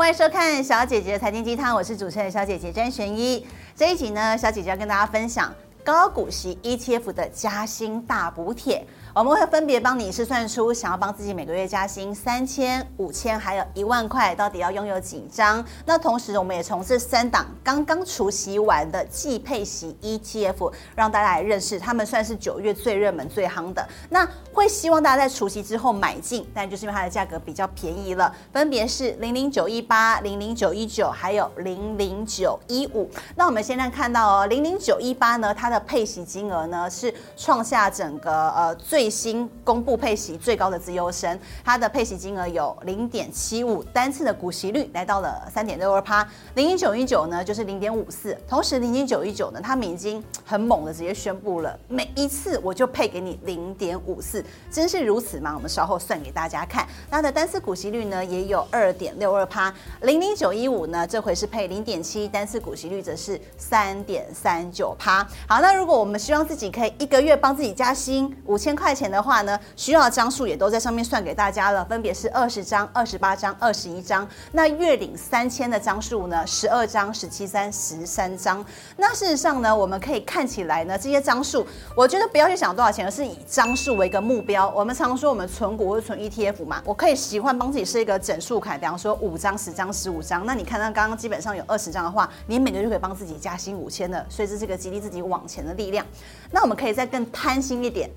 欢迎收看小姐姐的财经鸡汤，我是主持人小姐姐詹玄一。这一集呢，小姐姐要跟大家分享高股息 ETF 的加薪大补贴。我们会分别帮你试算出想要帮自己每个月加薪三千、五千，还有一万块，到底要拥有几张？那同时，我们也从这三档刚刚除息完的季配息 ETF，让大家来认识，他们算是九月最热门、最夯的。那会希望大家在除息之后买进，但就是因为它的价格比较便宜了，分别是零零九一八、零零九一九，还有零零九一五。那我们现在看到哦，零零九一八呢，它的配息金额呢是创下整个呃最最新公布配息最高的资优生，它的配息金额有零点七五，单次的股息率来到了三点六二趴。零零九一九呢就是零点五四，同时零零九一九呢，他们已经很猛的直接宣布了，每一次我就配给你零点五四，真是如此吗？我们稍后算给大家看。它的单次股息率呢也有二点六二趴。零零九一五呢这回是配零点七，单次股息率则是三点三九趴。好，那如果我们希望自己可以一个月帮自己加薪五千块。块钱的话呢，需要的张数也都在上面算给大家了，分别是二十张、二十八张、二十一张。那月领三千的张数呢，十二张、十七张、十三张。那事实上呢，我们可以看起来呢，这些张数，我觉得不要去想多少钱，而是以张数为一个目标。我们常说我们存股或者存 ETF 嘛，我可以喜欢帮自己设一个整数卡，比方说五张、十张、十五张。那你看到刚刚基本上有二十张的话，你每个月就可以帮自己加薪五千的，所以这是个激励自己往前的力量。那我们可以再更贪心一点。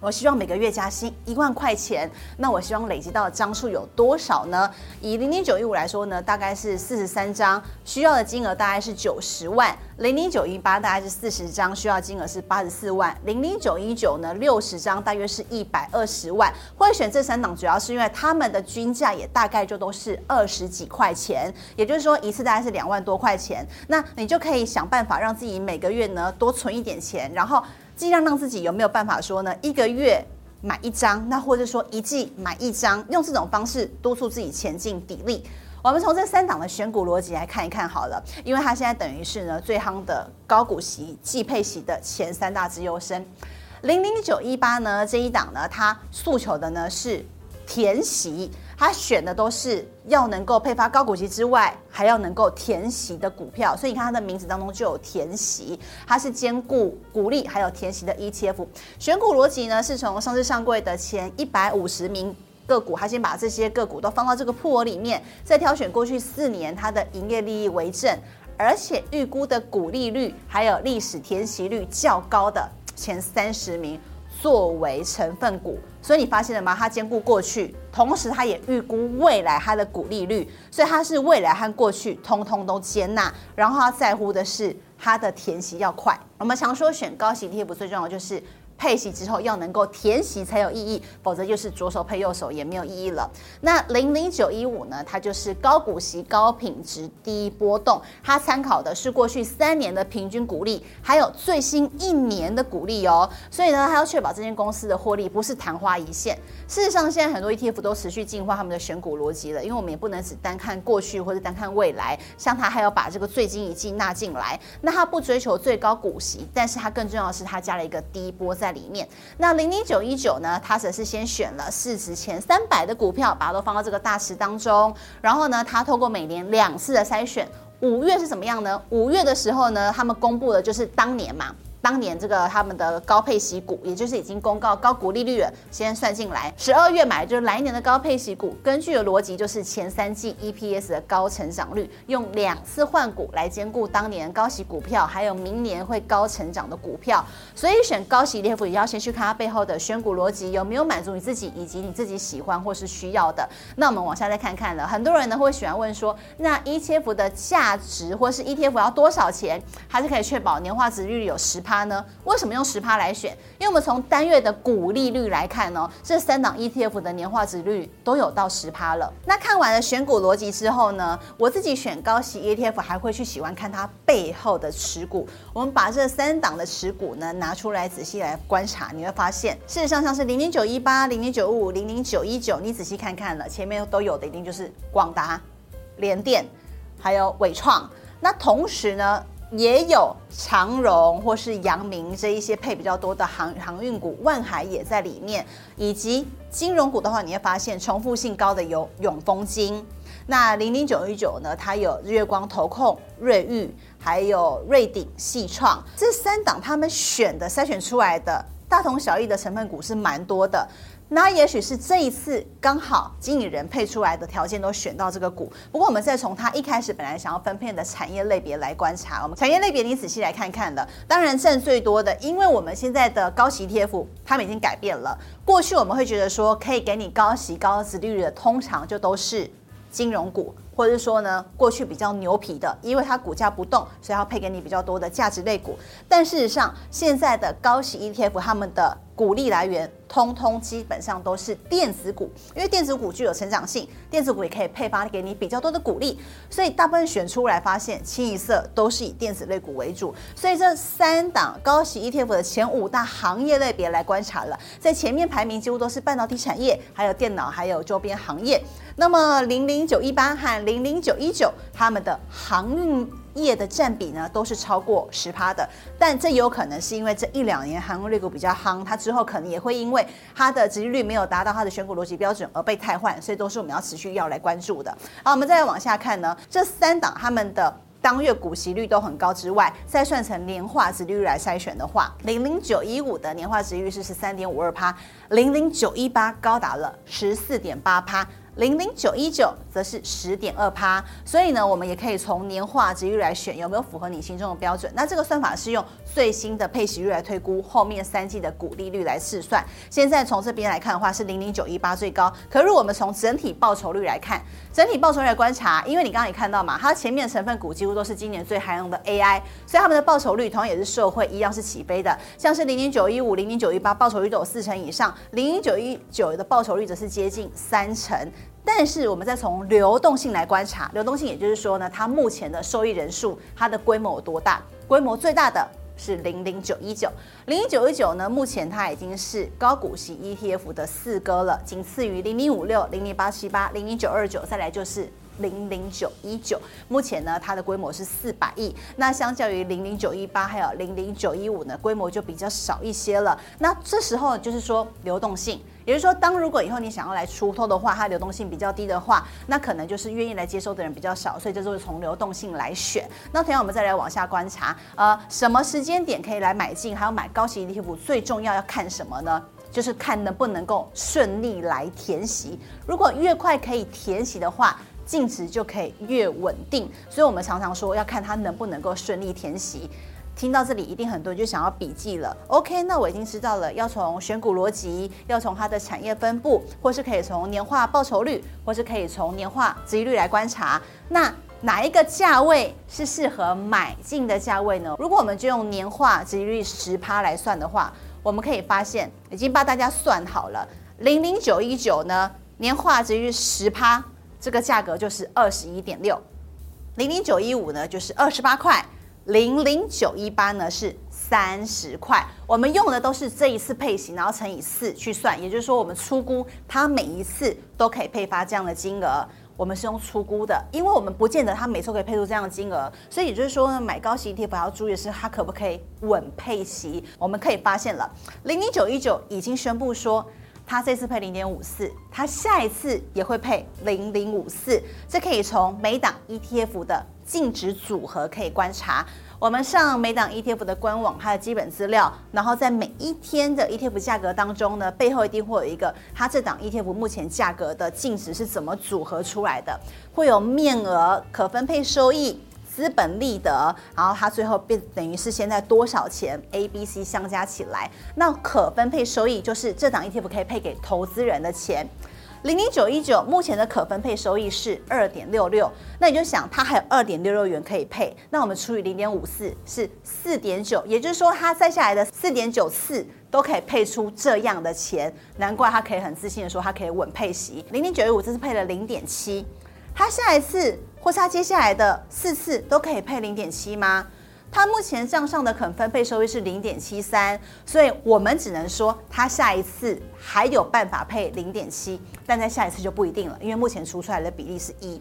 我希望每个月加薪一万块钱，那我希望累积到的张数有多少呢？以零零九一五来说呢，大概是四十三张，需要的金额大概是九十万；零零九一八大概是四十张，需要金额是八十四万；零零九一九呢，六十张大约是一百二十万。会选这三档，主要是因为他们的均价也大概就都是二十几块钱，也就是说一次大概是两万多块钱。那你就可以想办法让自己每个月呢多存一点钱，然后。尽量让自己有没有办法说呢？一个月买一张，那或者说一季买一张，用这种方式督促自己前进砥砺。我们从这三档的选股逻辑来看一看好了，因为它现在等于是呢最夯的高股息季配息的前三大资优生。零零九一八呢这一档呢，它诉求的呢是填息。他选的都是要能够配发高股息之外，还要能够填息的股票，所以你看它的名字当中就有填息，它是兼顾股利还有填息的 ETF。选股逻辑呢，是从上市上柜的前一百五十名个股，他先把这些个股都放到这个铺里面，再挑选过去四年它的营业利益为正，而且预估的股利率还有历史填息率较高的前三十名。作为成分股，所以你发现了吗？它兼顾过去，同时它也预估未来它的股利率，所以它是未来和过去通通都接纳。然后它在乎的是它的填息要快。我们常说选高息贴补最重要就是。配息之后要能够填息才有意义，否则就是左手配右手也没有意义了。那零零九一五呢？它就是高股息、高品质、低波动。它参考的是过去三年的平均股利，还有最新一年的股利哦。所以呢，它要确保这间公司的获利不是昙花一现。事实上，现在很多 ETF 都持续进化他们的选股逻辑了，因为我们也不能只单看过去或者单看未来。像它还要把这个最近一季纳进来，那它不追求最高股息，但是它更重要的是它加了一个低波在。里面，那零零九一九呢，它则是先选了市值前三百的股票，把它都放到这个大池当中。然后呢，它透过每年两次的筛选，五月是怎么样呢？五月的时候呢，他们公布的就是当年嘛。当年这个他们的高配息股，也就是已经公告高股利率了，先算进来。十二月买就是来年的高配息股，根据的逻辑就是前三季 EPS 的高成长率，用两次换股来兼顾当年高息股票，还有明年会高成长的股票。所以选高息 ETF 也要先去看它背后的选股逻辑有没有满足你自己以及你自己喜欢或是需要的。那我们往下再看看了，很多人呢会喜欢问说，那 ETF 的价值或是 ETF 要多少钱，还是可以确保年化值率有十。它呢？为什么用十趴来选？因为我们从单月的股利率来看呢，这三档 ETF 的年化值率都有到十趴了。那看完了选股逻辑之后呢，我自己选高息 ETF 还会去喜欢看它背后的持股。我们把这三档的持股呢拿出来仔细来观察，你会发现，事实上像是零零九一八、零零九五、零零九一九，你仔细看看了，前面都有的一定就是广达、联电，还有纬创。那同时呢，也有长荣或是阳明这一些配比较多的航航运股，万海也在里面，以及金融股的话，你会发现重复性高的有永丰金。那零零九一九呢，它有日月光投控、瑞昱，还有瑞鼎、矽创这三档，他们选的筛选出来的大同小异的成分股是蛮多的。那也许是这一次刚好经理人配出来的条件都选到这个股。不过我们再从它一开始本来想要分配的产业类别来观察，我们产业类别你仔细来看看了。当然占最多的，因为我们现在的高息 ETF 他们已经改变了。过去我们会觉得说可以给你高息高殖利率的，通常就都是金融股。或者是说呢，过去比较牛皮的，因为它股价不动，所以要配给你比较多的价值类股。但事实上，现在的高息 ETF 他们的股利来源，通通基本上都是电子股，因为电子股具有成长性，电子股也可以配发给你比较多的股利，所以大部分选出来发现，清一色都是以电子类股为主。所以这三档高息 ETF 的前五大行业类别来观察了，在前面排名几乎都是半导体产业，还有电脑，还有周边行业。那么零零九一八和零零九一九，他们的航运业的占比呢，都是超过十趴的。但这有可能是因为这一两年航运类股比较夯，它之后可能也会因为它的殖利率没有达到它的选股逻辑标准而被汰换，所以都是我们要持续要来关注的。好，我们再来往下看呢，这三档他们的当月股息率都很高之外，再算成年化殖利率来筛选的话，零零九一五的年化殖利率是十三点五二趴，零零九一八高达了十四点八趴。零零九一九则是十点二趴，所以呢，我们也可以从年化值率来选有没有符合你心中的标准。那这个算法是用最新的配息率来推估后面三季的股利率来试算。现在从这边来看的话，是零零九一八最高。可是如果我们从整体报酬率来看，整体报酬率来观察，因为你刚刚也看到嘛，它前面成分股几乎都是今年最夯用的 AI，所以他们的报酬率同样也是社会一样是起飞的。像是零零九一五、零零九一八报酬率都有四成以上，零零九一九的报酬率则是接近三成。但是我们再从流动性来观察，流动性也就是说呢，它目前的受益人数，它的规模有多大？规模最大的是零零九一九，零零九一九呢，目前它已经是高股息 ETF 的四哥了，仅次于零零五六、零零八七八、零零九二九，再来就是零零九一九。目前呢，它的规模是四百亿，那相较于零零九一八还有零零九一五呢，规模就比较少一些了。那这时候就是说流动性。也就是说，当如果以后你想要来出脱的话，它流动性比较低的话，那可能就是愿意来接收的人比较少，所以这就是从流动性来选。那同样，我们再来往下观察，呃，什么时间点可以来买进？还有买高息 ETF 最重要要看什么呢？就是看能不能够顺利来填息。如果越快可以填息的话，净值就可以越稳定。所以我们常常说要看它能不能够顺利填息。听到这里，一定很多人就想要笔记了。OK，那我已经知道了，要从选股逻辑，要从它的产业分布，或是可以从年化报酬率，或是可以从年化殖利率来观察。那哪一个价位是适合买进的价位呢？如果我们就用年化殖利率十趴来算的话，我们可以发现，已经帮大家算好了，零零九一九呢，年化殖利率十趴，这个价格就是二十一点六；零零九一五呢，就是二十八块。零零九一八呢是三十块，我们用的都是这一次配息，然后乘以四去算，也就是说我们初估它每一次都可以配发这样的金额，我们是用初估的，因为我们不见得它每次可以配出这样的金额，所以也就是说呢，买高息 ETF 要注意的是它可不可以稳配息。我们可以发现了，零零九一九已经宣布说。它这次配零点五四，它下一次也会配零零五四，这可以从每档 ETF 的净值组合可以观察。我们上每档 ETF 的官网，它的基本资料，然后在每一天的 ETF 价格当中呢，背后一定会有一个它这档 ETF 目前价格的净值是怎么组合出来的，会有面额、可分配收益。资本利得，然后它最后变等于是现在多少钱？A、B、C 相加起来，那可分配收益就是这档 ETF 可以配给投资人的钱。零零九一九目前的可分配收益是二点六六，那你就想它还有二点六六元可以配，那我们除以零点五四是四点九，也就是说它再下来的四点九四都可以配出这样的钱，难怪它可以很自信的说它可以稳配息。零零九一五这是配了零点七，他下一次。或是它接下来的四次都可以配零点七吗？他目前账上的可分配收益是零点七三，所以我们只能说他下一次还有办法配零点七，但在下一次就不一定了，因为目前除出来的比例是一。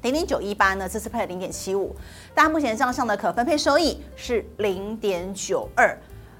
零零九一八呢，这次配了零点七五，但目前账上的可分配收益是零点九二，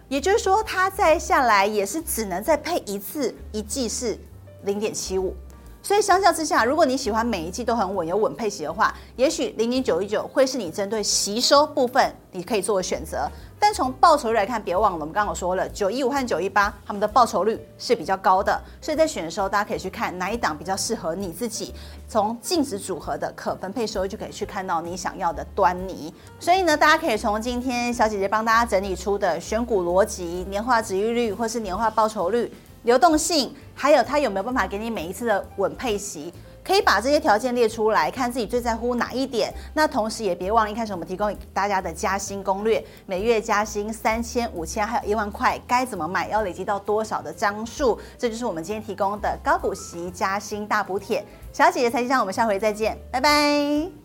也就是说它再下来也是只能再配一次，一季是零点七五。所以相较之下，如果你喜欢每一季都很稳有稳配息的话，也许零零九一九会是你针对吸收部分你可以做的选择。但从报酬率来看，别忘了我们刚刚说了，九一五和九一八他们的报酬率是比较高的，所以在选的时候，大家可以去看哪一档比较适合你自己。从净值组合的可分配收益就可以去看到你想要的端倪。所以呢，大家可以从今天小姐姐帮大家整理出的选股逻辑、年化殖利率或是年化报酬率。流动性，还有它有没有办法给你每一次的稳配息，可以把这些条件列出来，看自己最在乎哪一点。那同时也别忘了，一开始我们提供大家的加薪攻略，每月加薪三千、五千，还有一万块，该怎么买？要累积到多少的张数？这就是我们今天提供的高股息加薪大补贴。小姐姐财经基汤，我们下回再见，拜拜。